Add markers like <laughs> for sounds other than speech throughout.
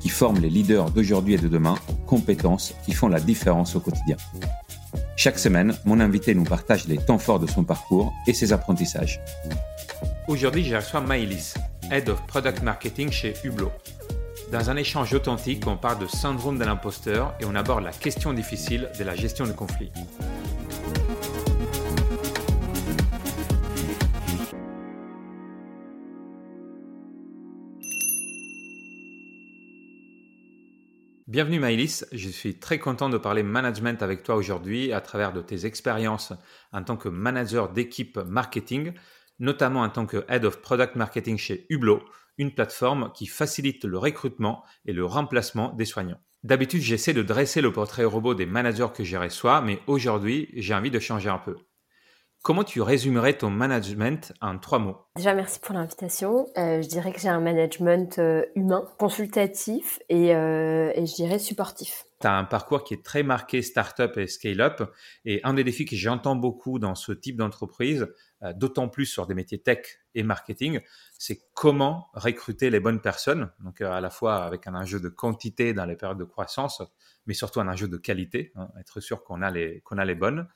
qui forme les leaders d'aujourd'hui et de demain compétences qui font la différence au quotidien. Chaque semaine, mon invité nous partage les temps forts de son parcours et ses apprentissages. Aujourd'hui, je reçois Maïlis, Head of Product Marketing chez Hublot. Dans un échange authentique, on parle de syndrome de l'imposteur et on aborde la question difficile de la gestion de conflits. Bienvenue Maïlis, je suis très content de parler management avec toi aujourd'hui à travers de tes expériences en tant que manager d'équipe marketing, notamment en tant que Head of Product Marketing chez Hublot, une plateforme qui facilite le recrutement et le remplacement des soignants. D'habitude, j'essaie de dresser le portrait robot des managers que je reçois, mais aujourd'hui, j'ai envie de changer un peu. Comment tu résumerais ton management en trois mots Déjà, merci pour l'invitation. Euh, je dirais que j'ai un management euh, humain, consultatif et, euh, et je dirais supportif. Tu as un parcours qui est très marqué startup et scale-up. Et un des défis que j'entends beaucoup dans ce type d'entreprise, d'autant plus sur des métiers tech et marketing, c'est comment recruter les bonnes personnes. Donc, à la fois avec un enjeu de quantité dans les périodes de croissance, mais surtout un enjeu de qualité, hein, être sûr qu'on a, les, qu'on a les bonnes.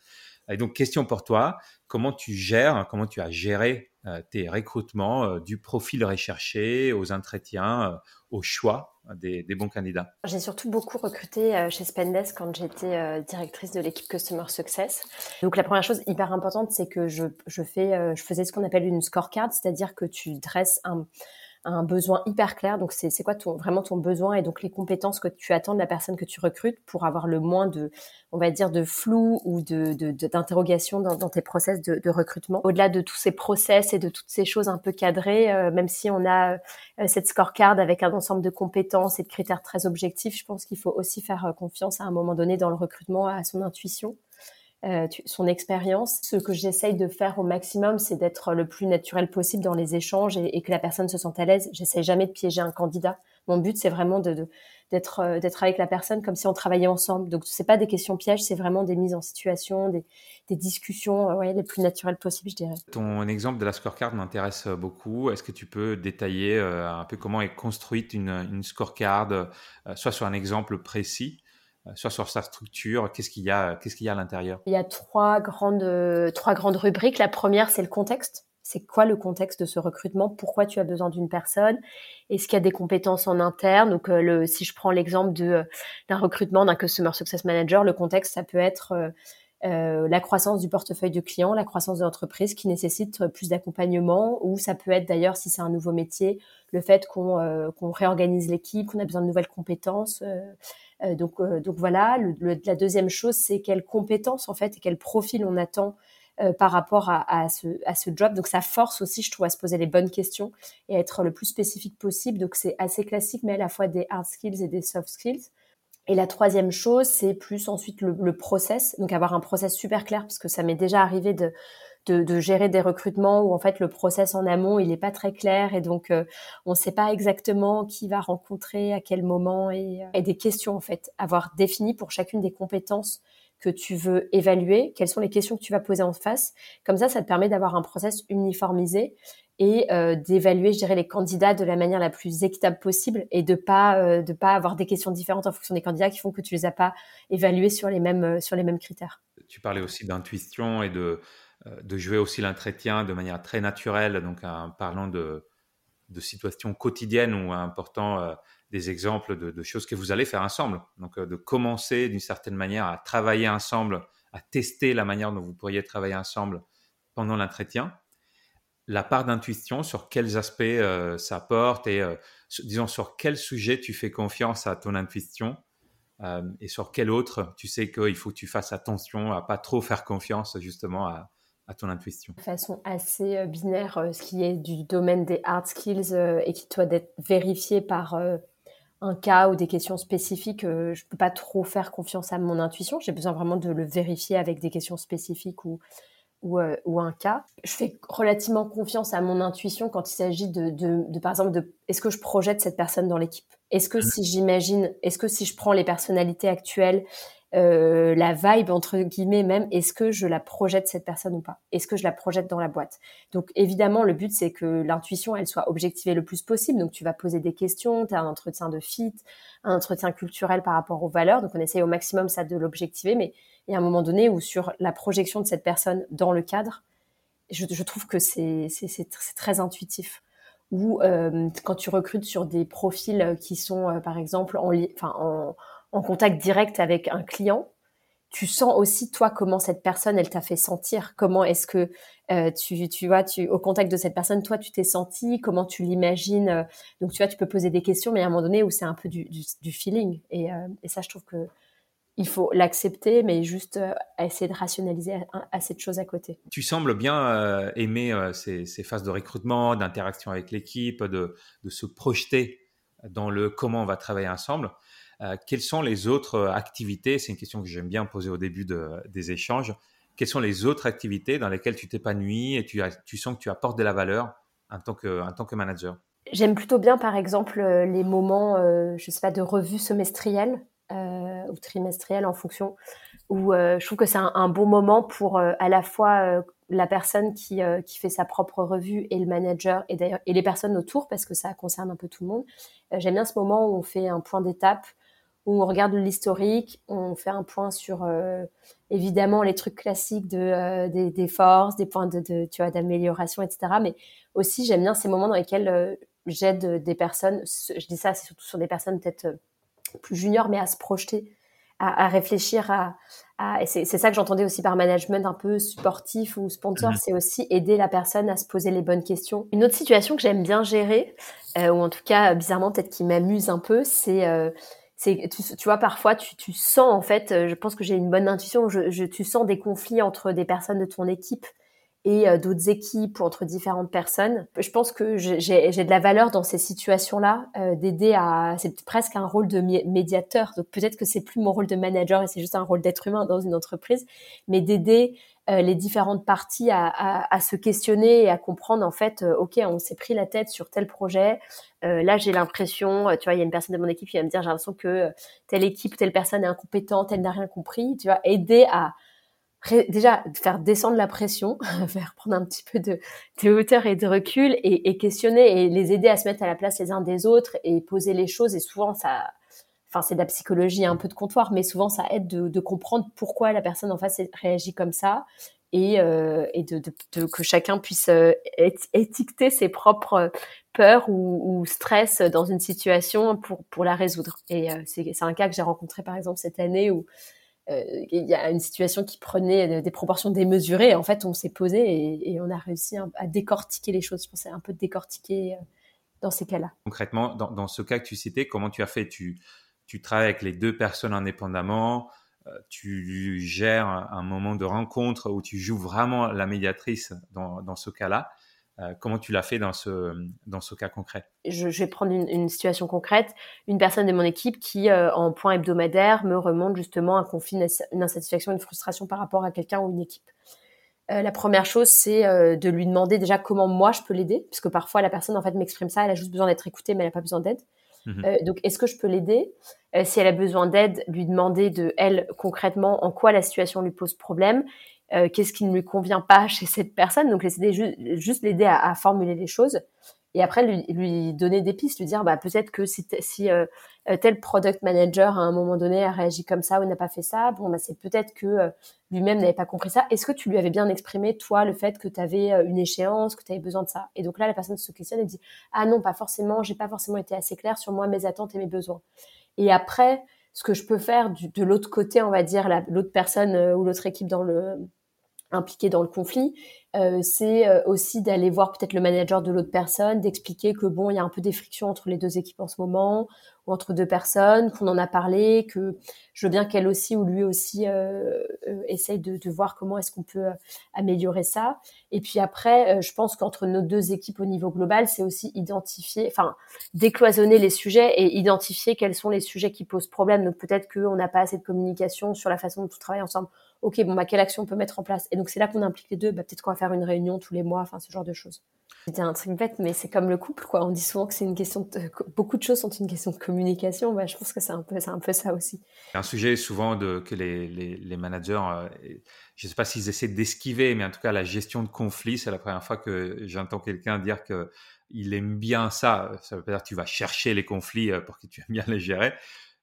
Et donc, question pour toi, comment tu gères, comment tu as géré euh, tes recrutements euh, du profil recherché aux entretiens, euh, au choix des, bons candidats? J'ai surtout beaucoup recruté chez Spendesk quand j'étais directrice de l'équipe Customer Success. Donc la première chose hyper importante, c'est que je, je, fais, je faisais ce qu'on appelle une scorecard, c'est-à-dire que tu dresses un, un besoin hyper clair. Donc, c'est quoi ton, vraiment ton besoin et donc les compétences que tu attends de la personne que tu recrutes pour avoir le moins de, on va dire, de flou ou de d'interrogation dans, dans, tes process de, de recrutement? Au-delà de tous ces process et de toutes ces choses un peu cadrées, euh, même si on a euh, cette scorecard avec un ensemble de compétences et de critères très objectifs, je pense qu'il faut aussi faire euh, confiance à un moment donné dans le recrutement à son intuition. Euh, son expérience. Ce que j'essaye de faire au maximum, c'est d'être le plus naturel possible dans les échanges et, que la personne se sente à l'aise. J'essaye jamais de piéger un candidat. Mon but, c'est vraiment euh, d'être avec la personne comme si on travaillait ensemble. Donc c'est pas des questions pièges, c'est vraiment des mises en situation, des, discussions euh, ouais, les plus naturelles possibles, je dirais. Ton exemple de la scorecard m'intéresse beaucoup. Est-ce que tu peux détailler un peu comment est construite une, scorecard, soit sur un exemple précis euh, soit sur sa structure, qu'est-ce qu'il y a, qu'est-ce qu'il y a à l'intérieur? Il y a trois grandes, trois grandes rubriques. La première, c'est le contexte. C'est quoi le contexte de ce recrutement? Pourquoi tu as besoin d'une personne? Est-ce qu'il y a des compétences en interne? Donc, euh, le, si je prends l'exemple de, euh, d'un recrutement d'un customer success manager, le contexte, ça peut être euh, la croissance du portefeuille de clients, la croissance de l'entreprise qui nécessite plus d'accompagnement, ou ça peut être d'ailleurs, si c'est un nouveau métier, le fait qu'on qu'on réorganise l'équipe, qu'on a besoin de nouvelles compétences. Euh, donc, euh, donc voilà. la deuxième chose, c'est quelles compétences en fait et quel profil on attend euh, par rapport à, ce, à ce job. Donc ça force aussi, je trouve, à se poser les bonnes questions et à être le plus spécifique possible. Donc c'est assez classique, mais à la fois des hard skills et des soft skills. Et la troisième chose, c'est plus ensuite le, le, process. Donc avoir un process super clair, parce que ça m'est déjà arrivé de, de, gérer des recrutements où en fait le process en amont il n'est pas très clair et donc euh, on ne sait pas exactement qui va rencontrer à quel moment et, euh, des questions en fait avoir défini pour chacune des compétences que tu veux évaluer, quelles sont les questions que tu vas poser en face? Comme ça, ça te permet d'avoir un process uniformisé et euh, d'évaluer, je dirais, les candidats de la manière la plus équitable possible et de pas de pas avoir des questions différentes en fonction des candidats qui font que tu les as pas évalués sur les mêmes sur les mêmes critères. Tu parlais aussi d'intuition et de de jouer aussi l'entretien de manière très naturelle, donc en parlant de, situations quotidiennes ou en portant euh, des exemples de, choses que vous allez faire ensemble. Donc euh, de commencer d'une certaine manière à travailler ensemble, à tester la manière dont vous pourriez travailler ensemble pendant l'entretien. La part d'intuition, sur quels aspects ça porte et disons sur quel sujet tu fais confiance à ton intuition et sur quel autre tu sais qu'il faut que tu fasses attention à pas trop faire confiance justement à, à ton intuition De façon assez euh, binaire, euh, ce qui est du domaine des hard skills euh, et qui doit être vérifié par, un cas ou des questions spécifiques, euh, je peux pas trop faire confiance à mon intuition. J'ai besoin vraiment de le vérifier avec des questions spécifiques ou ou, euh, ou, un cas. Je fais relativement confiance à mon intuition quand il s'agit de, de, de, par exemple, de est-ce que je projette cette personne dans l'équipe? Est-ce que mmh. si j'imagine, est-ce que si je prends les personnalités actuelles euh, la vibe entre guillemets même est-ce que je la projette cette personne ou pas? Est-ce que je la projette dans la boîte? Donc évidemment le but c'est que l'intuition elle soit objectivée le plus possible. Donc tu vas poser des questions tu as un entretien de fit un entretien culturel par rapport aux valeurs. Donc on essaye au maximum ça de l'objectiver. Mais il y a un moment donné où sur la projection de cette personne dans le cadre je, je trouve que c'est très intuitif. Ou euh, quand tu recrutes sur des profils qui sont euh, par exemple en, en en contact direct avec un client, tu sens aussi toi comment cette personne elle t'a fait sentir? Comment est-ce que euh, tu tu vois tu au contact de cette personne toi tu t'es senti comment tu l'imagines? Euh, donc tu vois tu peux poser des questions mais à un moment donné où c'est un peu du, feeling. Et, euh, et, ça je trouve que il faut l'accepter mais juste essayer de rationaliser assez de choses à côté. Tu sembles bien aimer ces, phases de recrutement d'interaction avec l'équipe de se projeter dans le comment on va travailler ensemble euh, quelles sont les autres euh, activités? C'est une question que j'aime bien poser au début des échanges. Quelles sont les autres activités dans lesquelles tu t'épanouis et tu, sens que tu apportes de la valeur en tant que, manager? J'aime plutôt bien, par exemple, euh, les moments, je sais pas, de revue semestrielle ou trimestrielle en fonction, où je trouve que c'est un, bon moment pour à la fois la personne qui, qui fait sa propre revue et le manager et d'ailleurs et les personnes autour parce que ça concerne un peu tout le monde. J'aime bien ce moment où on fait un point d'étape où on regarde l'historique, on fait un point sur euh, évidemment les trucs classiques de euh, des, forces, des points de, de tu vois d'amélioration, etc. Mais aussi j'aime bien ces moments dans lesquels euh, j'aide des personnes. Je dis ça, c'est surtout sur des personnes peut-être plus juniors, mais à se projeter, à, à réfléchir, à, c'est ça que j'entendais aussi par management un peu sportif ou sponsor, mmh. c'est aussi aider la personne à se poser les bonnes questions. Une autre situation que j'aime bien gérer, ou en tout cas bizarrement peut-être qui m'amuse un peu, c'est tu, vois parfois tu, sens en fait euh, je pense que j'ai une bonne intuition je, tu sens des conflits entre des personnes de ton équipe et euh, d'autres équipes ou entre différentes personnes. Je pense que j'ai de la valeur dans ces situations là euh, d'aider à c'est presque un rôle de médiateur. Donc peut-être que c'est plus mon rôle de manager et c'est juste un rôle d'être humain dans une entreprise mais d'aider les différentes parties à, à, à, se questionner et à comprendre en fait, euh, ok, on s'est pris la tête sur tel projet. Euh, là, j'ai l'impression, tu vois, il y a une personne de mon équipe qui va me dire, j'ai l'impression que telle équipe, telle personne est incompétente, elle n'a rien compris. Tu vois, aider à déjà faire descendre la pression, <laughs> faire prendre un petit peu de, de hauteur et de recul et, et, questionner et les aider à se mettre à la place les uns des autres et poser les choses. Et souvent, ça, enfin c'est de la psychologie un peu de comptoir, mais souvent ça aide de, comprendre pourquoi la personne en face réagit comme ça et, euh, de, que chacun puisse euh, étiqueter ses propres peurs ou, stress dans une situation pour, la résoudre. Et euh, c'est un cas que j'ai rencontré par exemple cette année où il y a une situation qui prenait des proportions démesurées. En fait, on s'est posé et, on a réussi à décortiquer les choses. Je pensais un peu décortiquer dans ces cas-là. Concrètement, dans, ce cas que tu citais, comment tu as fait? Tu travailles avec les deux personnes indépendamment, euh, tu gères un moment de rencontre où tu joues vraiment la médiatrice dans, ce cas-là. Euh, comment tu l'as fait dans ce, dans ce cas concret? Je, vais prendre une, situation concrète. Une personne de mon équipe qui, euh, en point hebdomadaire, me remonte justement un conflit, une insatisfaction, une frustration par rapport à quelqu'un ou une équipe. La première chose, c'est de lui demander déjà comment moi je peux l'aider, parce que parfois la personne en fait m'exprime ça, elle a juste besoin d'être écoutée, mais elle n'a pas besoin d'aide. Mmh euh, donc, est-ce que je peux l'aider? Euh, Si elle a besoin d'aide, lui demander de elle concrètement en quoi la situation lui pose problème, euh, qu'est-ce qui ne lui convient pas chez cette personne? Donc, juste l'aider à, à, formuler les choses et après lui, lui donner des pistes, lui dire bah peut-être que si, si euh, euh, tel product manager à un moment donné a réagi comme ça ou n'a pas fait ça, bon bah c'est peut-être que euh, lui-même n'avait pas compris ça. Est-ce que tu lui avais bien exprimé toi le fait que tu avais une échéance, que tu avais besoin de ça? Et donc là la personne se questionne et dit ah non pas forcément, j'ai pas forcément été assez claire sur moi mes attentes et mes besoins. Et après ce que je peux faire de l'autre côté, on va dire l'autre personne ou l'autre équipe dans le impliquée dans le conflit, Euh, c'est euh, aussi d'aller voir peut-être le manager de l'autre personne, d'expliquer que bon, il y a un peu des frictions entre les deux équipes en ce moment, ou entre deux personnes, qu'on en a parlé, que je veux bien qu'elle aussi ou lui aussi euh, euh essaye de, de, voir comment est-ce qu'on peut améliorer ça. Et puis après, je pense qu'entre nos deux équipes au niveau global, c'est aussi identifier, enfin décloisonner les sujets et identifier quels sont les sujets qui posent problème. Donc peut-être qu'on n'a pas assez de communication sur la façon dont on travaille ensemble ok, bon, bah, quelle action on peut mettre en place? Et donc, c'est là qu'on implique les deux. Bah, peut-être qu'on va faire une réunion tous les mois, enfin, ce genre de choses. C'est un truc bête, mais c'est comme le couple, quoi. On dit souvent que c'est une question de, beaucoup de choses sont une question de communication. Bah, je pense que c'est un peu, c'est un peu ça aussi. Un sujet souvent que les, les, managers, euh, je ne sais pas s'ils essaient d'esquiver, mais en tout cas, la gestion de conflits, c'est la première fois que j'entends quelqu'un dire que il aime bien ça. Ça veut pas dire que tu vas chercher les conflits euh, pour que tu aimes bien les gérer,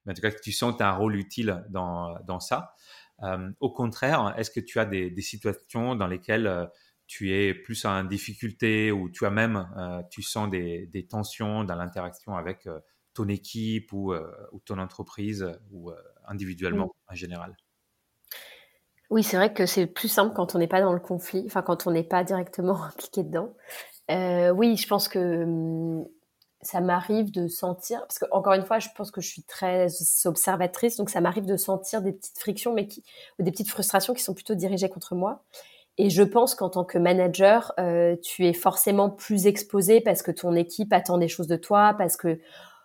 mais en tout cas, que tu sens un rôle utile dans, dans ça. Euh, au contraire, est-ce que tu as des, situations dans lesquelles euh, tu es plus en difficulté ou tu as même, euh, tu sens des, tensions dans l'interaction avec ton équipe ou, ton entreprise ou individuellement en général? Oui, c'est vrai que c'est plus simple quand on n'est pas dans le conflit, enfin quand on n'est pas directement <laughs> impliqué dedans. oui, je pense que hum, ça m'arrive de sentir, parce que encore une fois, je pense que je suis très observatrice, donc ça m'arrive de sentir des petites frictions, mais qui, ou des petites frustrations qui sont plutôt dirigées contre moi. Et je pense qu'en tant que manager, euh, tu es forcément plus exposé parce que ton équipe attend des choses de toi, parce que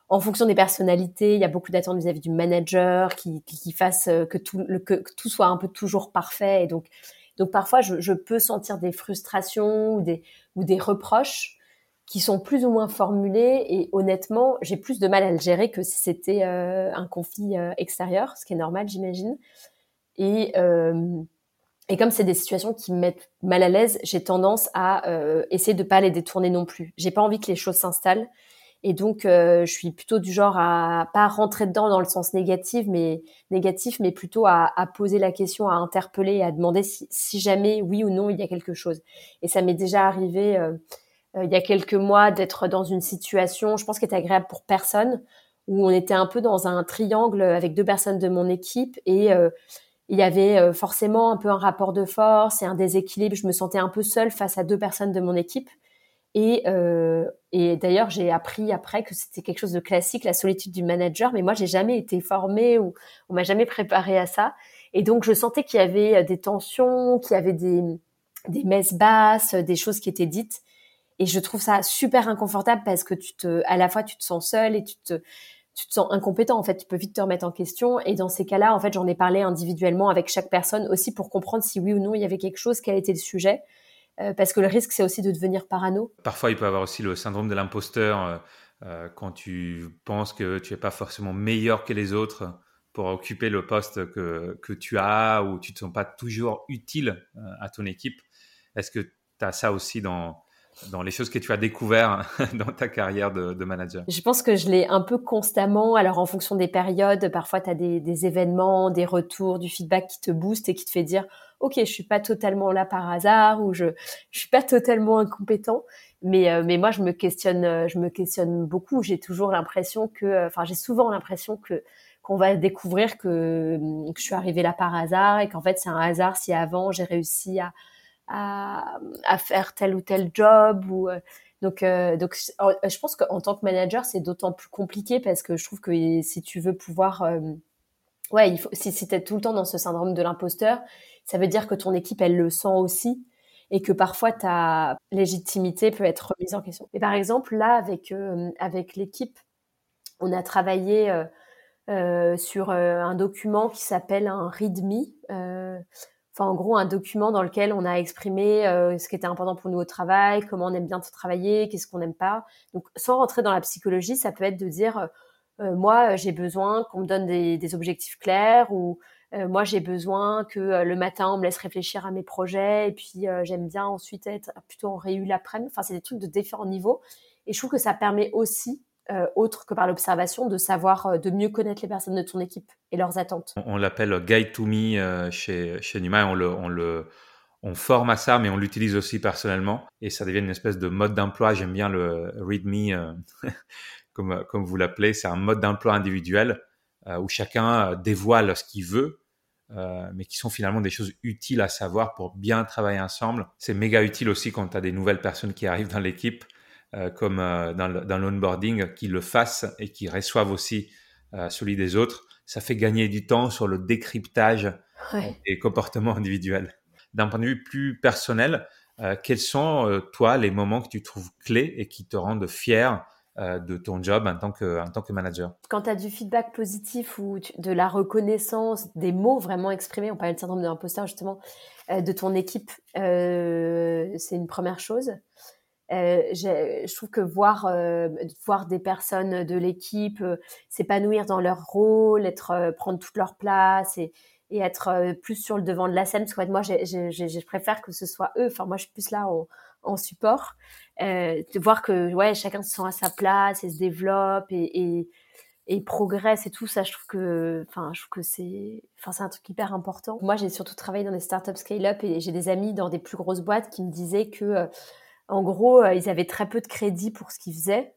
en fonction des personnalités, il y a beaucoup d'attentes vis-à-vis du manager qui, qui, fasse euh, que tout, que, tout soit un peu toujours parfait. Et donc, donc parfois, je, je peux sentir des frustrations ou des, ou des reproches qui sont plus ou moins formulés et honnêtement, j'ai plus de mal à le gérer que si c'était euh, un conflit euh, extérieur, ce qui est normal, j'imagine. Et, euh, et comme c'est des situations qui me mettent mal à l'aise, j'ai tendance à euh, essayer de pas les détourner non plus. J'ai pas envie que les choses s'installent. Et donc, euh, je suis plutôt du genre à pas rentrer dedans dans le sens négatif, mais négatif, mais plutôt à, à poser la question, à interpeller, à demander si, si, jamais oui ou non il y a quelque chose. Et ça m'est déjà arrivé euh, il y a quelques mois d'être dans une situation, je pense, qui était agréable pour personne, où on était un peu dans un triangle avec deux personnes de mon équipe et euh, il y avait euh, forcément un peu un rapport de force et un déséquilibre. Je me sentais un peu seule face à deux personnes de mon équipe. Et, euh, et d'ailleurs, j'ai appris après que c'était quelque chose de classique, la solitude du manager. Mais moi, j'ai jamais été formée ou on m'a jamais préparé à ça. Et donc, je sentais qu'il y avait des tensions, qu'il y avait des, des messes basses, des choses qui étaient dites. Et je trouve ça super inconfortable parce que tu te, à la fois, tu te sens seul et tu te, tu te sens incompétent. En fait, tu peux vite te remettre en question. Et dans ces cas-là, en fait, j'en ai parlé individuellement avec chaque personne aussi pour comprendre si oui ou non il y avait quelque chose, quel était le sujet. Euh, parce que le risque, c'est aussi de devenir parano. Parfois, il peut y avoir aussi le syndrome de l'imposteur euh, euh, quand tu penses que tu n'es pas forcément meilleur que les autres pour occuper le poste que, que tu as ou tu ne te sens pas toujours utile à ton équipe. Est-ce que tu as ça aussi dans, dans les choses que tu as découvert <laughs> dans ta carrière de, manager Je pense que je l'ai un peu constamment. Alors, en fonction des périodes, parfois, tu as des, événements, des retours, du feedback qui te booste et qui te fait dire Ok, je suis pas totalement là par hasard ou je je suis pas totalement incompétent. Mais, euh, mais moi, je me questionne, euh, je me questionne beaucoup. J'ai toujours l'impression que, euh, enfin, j'ai souvent l'impression que qu'on va découvrir que, que je suis arrivée là par hasard et qu'en fait, c'est un hasard si avant j'ai réussi à à, faire tel ou tel job ou euh, donc euh, donc je pense qu'en tant que manager c'est d'autant plus compliqué parce que je trouve que si tu veux pouvoir euh, ouais si, si tu es tout le temps dans ce syndrome de l'imposteur ça veut dire que ton équipe elle le sent aussi et que parfois ta légitimité peut être remise en question. Et par exemple là avec avec l'équipe on a travaillé euh, sur un document qui s'appelle un README enfin en gros un document dans lequel on a exprimé euh, ce qui était important pour nous au travail, comment on aime bien travailler, qu'est-ce qu'on n'aime pas. Donc sans rentrer dans la psychologie, ça peut être de dire euh, moi j'ai besoin qu'on me donne des, des, objectifs clairs ou euh, moi j'ai besoin que le matin on me laisse réfléchir à mes projets et puis j'aime bien ensuite être plutôt en réu l'après-midi. Enfin c'est des trucs de différents niveaux et je trouve que ça permet aussi euh, autre que par l'observation, de savoir, euh, de mieux connaître les personnes de ton équipe et leurs attentes. On, l'appelle Guide to Me euh, chez, chez Nima, on le, on le on forme à ça, mais on l'utilise aussi personnellement et ça devient une espèce de mode d'emploi. J'aime bien le Read Me, <laughs> comme, comme vous l'appelez. C'est un mode d'emploi individuel où chacun dévoile ce qu'il veut mais qui sont finalement des choses utiles à savoir pour bien travailler ensemble. C'est méga utile aussi quand tu as des nouvelles personnes qui arrivent dans l'équipe, comme dans l'onboarding, qui le fassent et qui reçoivent aussi celui des autres. Ça fait gagner du temps sur le décryptage des comportements <laughs> individuels. D'un point de vue plus personnel, quels sont, toi, les moments que tu trouves clés et qui te rendent fier euh, de ton job en tant que, en tant que manager? Quand tu as du feedback positif ou de la reconnaissance, des mots vraiment exprimés, on parlait de syndrome de l'imposteur justement, euh, de ton équipe, euh, c'est une première chose. Je trouve que voir, voir des personnes de l'équipe s'épanouir dans leur rôle, être, prendre toute leur place et, être plus sur le devant de la scène, parce que moi, je préfère que ce soit eux. Enfin, moi, je suis plus là en, support, euh, de voir que ouais, chacun se sent à sa place et se développe et, et, progresse et tout ça, je trouve que, enfin, je trouve que c'est, enfin, c'est un truc hyper important. Moi, j'ai surtout travaillé dans des startups scale-up et j'ai des amis dans des plus grosses boîtes qui me disaient que, euh, en gros, euh, ils avaient très peu de crédit pour ce qu'ils faisaient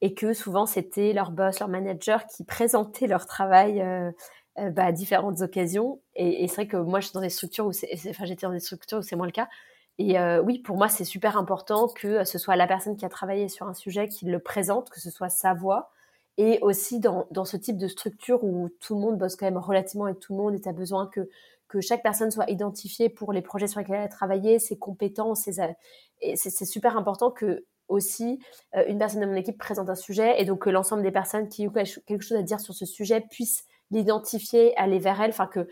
et que souvent c'était leur boss, leur manager qui présentait leur travail. Euh, bah, à différentes occasions et, c'est vrai que moi je suis dans des structures où enfin j'étais dans des structures où c'est moins le cas et euh, oui, pour moi, c'est super important que ce soit la personne qui a travaillé sur un sujet qui le présente, que ce soit sa voix. Et aussi dans, dans ce type de structure où tout le monde bosse quand même relativement avec tout le monde et tu as besoin que, que chaque personne soit identifiée pour les projets sur lesquels elle a travaillé, ses compétences, ses, et c'est super important que aussi euh, une personne de mon équipe présente un sujet et donc que l'ensemble des personnes qui ont quelque chose à dire sur ce sujet puissent l'identifier, aller vers elle, enfin que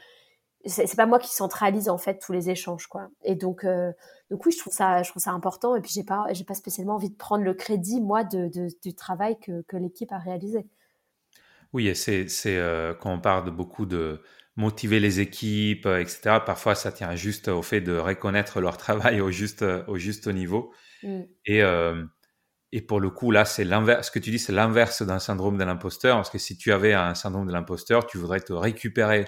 c'est pas moi qui centralise en fait tous les échanges quoi. Et donc euh, donc oui je trouve ça je trouve ça important et puis j'ai pas j'ai pas spécialement envie de prendre le crédit moi de, du travail que, que l'équipe a réalisé. Oui et c'est euh, quand on parle de beaucoup de motiver les équipes etc parfois ça tient juste au fait de reconnaître leur travail au juste au juste niveau mm. et euh, et pour le coup, là, c'est l'inverse. Ce que tu dis, c'est l'inverse d'un syndrome de l'imposteur. Parce que si tu avais un syndrome de l'imposteur, tu voudrais te récupérer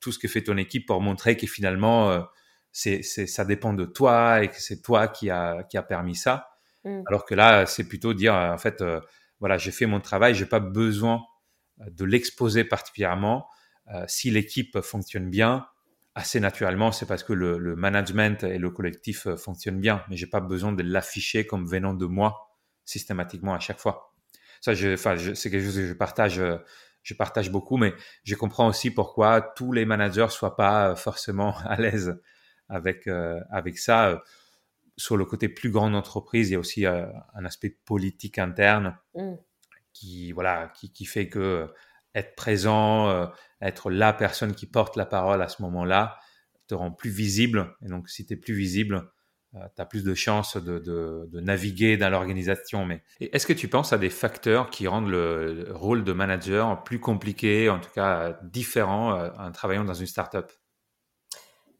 tout ce que fait ton équipe pour montrer que finalement, euh, c'est, ça dépend de toi et que c'est toi qui a, qui a permis ça. Mm. Alors que là, c'est plutôt dire, en fait, euh, voilà, j'ai fait mon travail, j'ai pas besoin de l'exposer particulièrement. Euh, si l'équipe fonctionne bien, assez naturellement, c'est parce que le, le, management et le collectif fonctionnent bien, mais j'ai pas besoin de l'afficher comme venant de moi systématiquement à chaque fois. Ça, je, enfin, c'est quelque chose que je partage je partage beaucoup, mais je comprends aussi pourquoi tous les managers soient pas forcément <laughs> à l'aise avec euh, avec ça. Sur le côté plus grande entreprise, il y a aussi euh, un aspect politique interne mm. qui voilà qui, qui, fait que être présent, euh, être la personne qui porte la parole à ce moment-là, te rend plus visible. Et donc, si tu es plus visible, euh, tu as plus de chances de, naviguer dans l'organisation. Mais est-ce que tu penses à des facteurs qui rendent le, rôle de manager plus compliqué, en tout cas différent, euh, en travaillant dans une startup?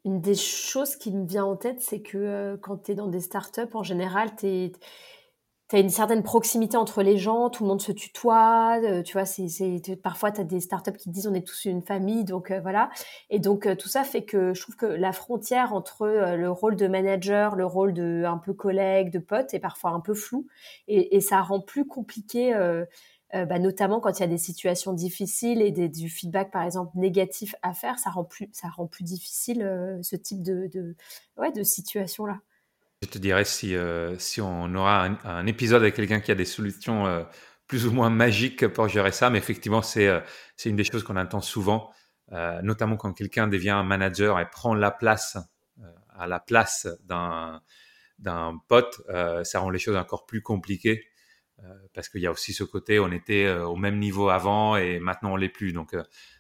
Une des choses qui me vient en tête, c'est que quand tu es dans des startups, en général, tu es tu as une certaine proximité entre les gens, tout le monde se tutoie, euh, tu vois, parfois tu as des startups qui disent on est tous une famille, donc euh, voilà. Et donc euh, tout ça fait que je trouve que la frontière entre le rôle de manager, le rôle de un peu collègue, de pote est parfois un peu flou et, ça rend plus compliqué, bah, notamment quand il y a des situations difficiles et du feedback par exemple négatif à faire, ça rend plus, ça rend plus difficile ce type de, de, ouais, de situation là. Je te dirais si, euh, si on aura un, épisode avec quelqu'un qui a des solutions euh, plus ou moins magiques pour gérer ça, mais effectivement, c'est euh, une des choses qu'on entend souvent, notamment quand quelqu'un devient un manager et prend la place à la place d'un pote, ça rend les choses encore plus compliquées parce qu'il y a aussi ce côté, on était au même niveau avant et maintenant on l'est plus. Donc,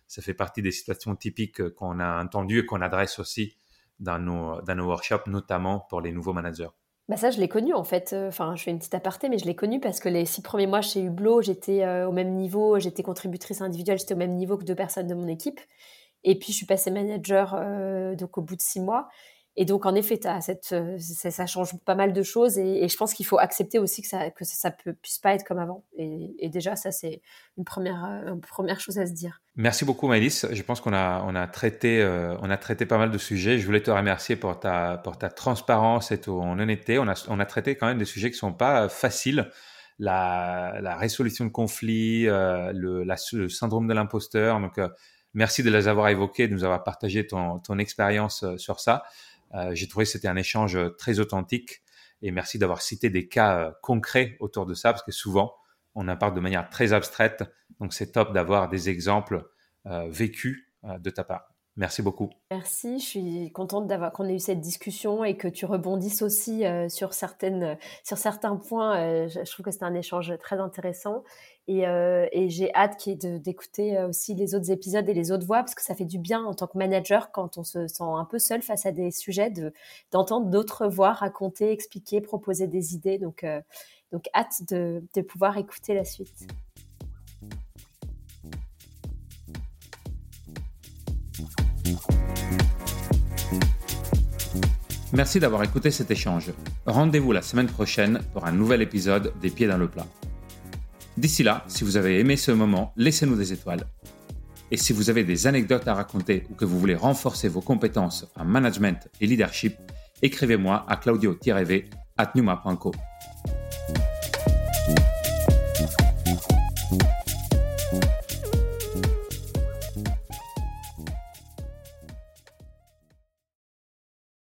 ça fait partie des situations typiques qu'on a entendues et qu'on adresse aussi dans nos, dans nos workshops, notamment pour les nouveaux managers bah ça, je l'ai connu en fait. Enfin, je fais une petite aparté, mais je l'ai connu parce que les six premiers mois chez Hublot, j'étais euh, au même niveau, j'étais contributrice individuelle, j'étais au même niveau que deux personnes de mon équipe. Et puis, je suis passée manager euh, donc au bout de six mois. Et donc, en effet, euh, ça, change pas mal de choses. Et, je pense qu'il faut accepter aussi que ça que ça, peut, puisse pas être comme avant. Et, déjà, ça, c'est une première, euh, une première chose à se dire. Merci beaucoup, Maëlys. Je pense qu'on a, traité, euh, a traité pas mal de sujets. Je voulais te remercier pour ta, transparence et ton honnêteté. On a, traité quand même des sujets qui sont pas faciles. La, résolution de conflits, le, syndrome de l'imposteur. Donc, merci de les avoir évoqués, de nous avoir partagé ton expérience sur ça. J'ai trouvé que c'était un échange très authentique et merci d'avoir cité des cas concrets autour de ça parce que souvent, on en parle de manière très abstraite. Donc, c'est top d'avoir des exemples vécus de ta part. Merci beaucoup. Merci, je suis contente d'avoir qu'on ait eu cette discussion et que tu rebondisses aussi euh, sur certaines sur certains points. Euh, je, trouve que c'est un échange très intéressant et, euh, j'ai hâte d'écouter aussi les autres épisodes et les autres voix parce que ça fait du bien en tant que manager quand on se sent un peu seul face à des sujets de d'entendre d'autres voix raconter, expliquer, proposer des idées. Donc donc hâte de pouvoir écouter la suite. Merci d'avoir écouté cet échange. Rendez-vous la semaine prochaine pour un nouvel épisode des Pieds dans le plat. D'ici là, si vous avez aimé ce moment, laissez-nous des étoiles. Et si vous avez des anecdotes à raconter ou que vous voulez renforcer vos compétences en management et leadership, écrivez-moi à claudio-v at numa.co.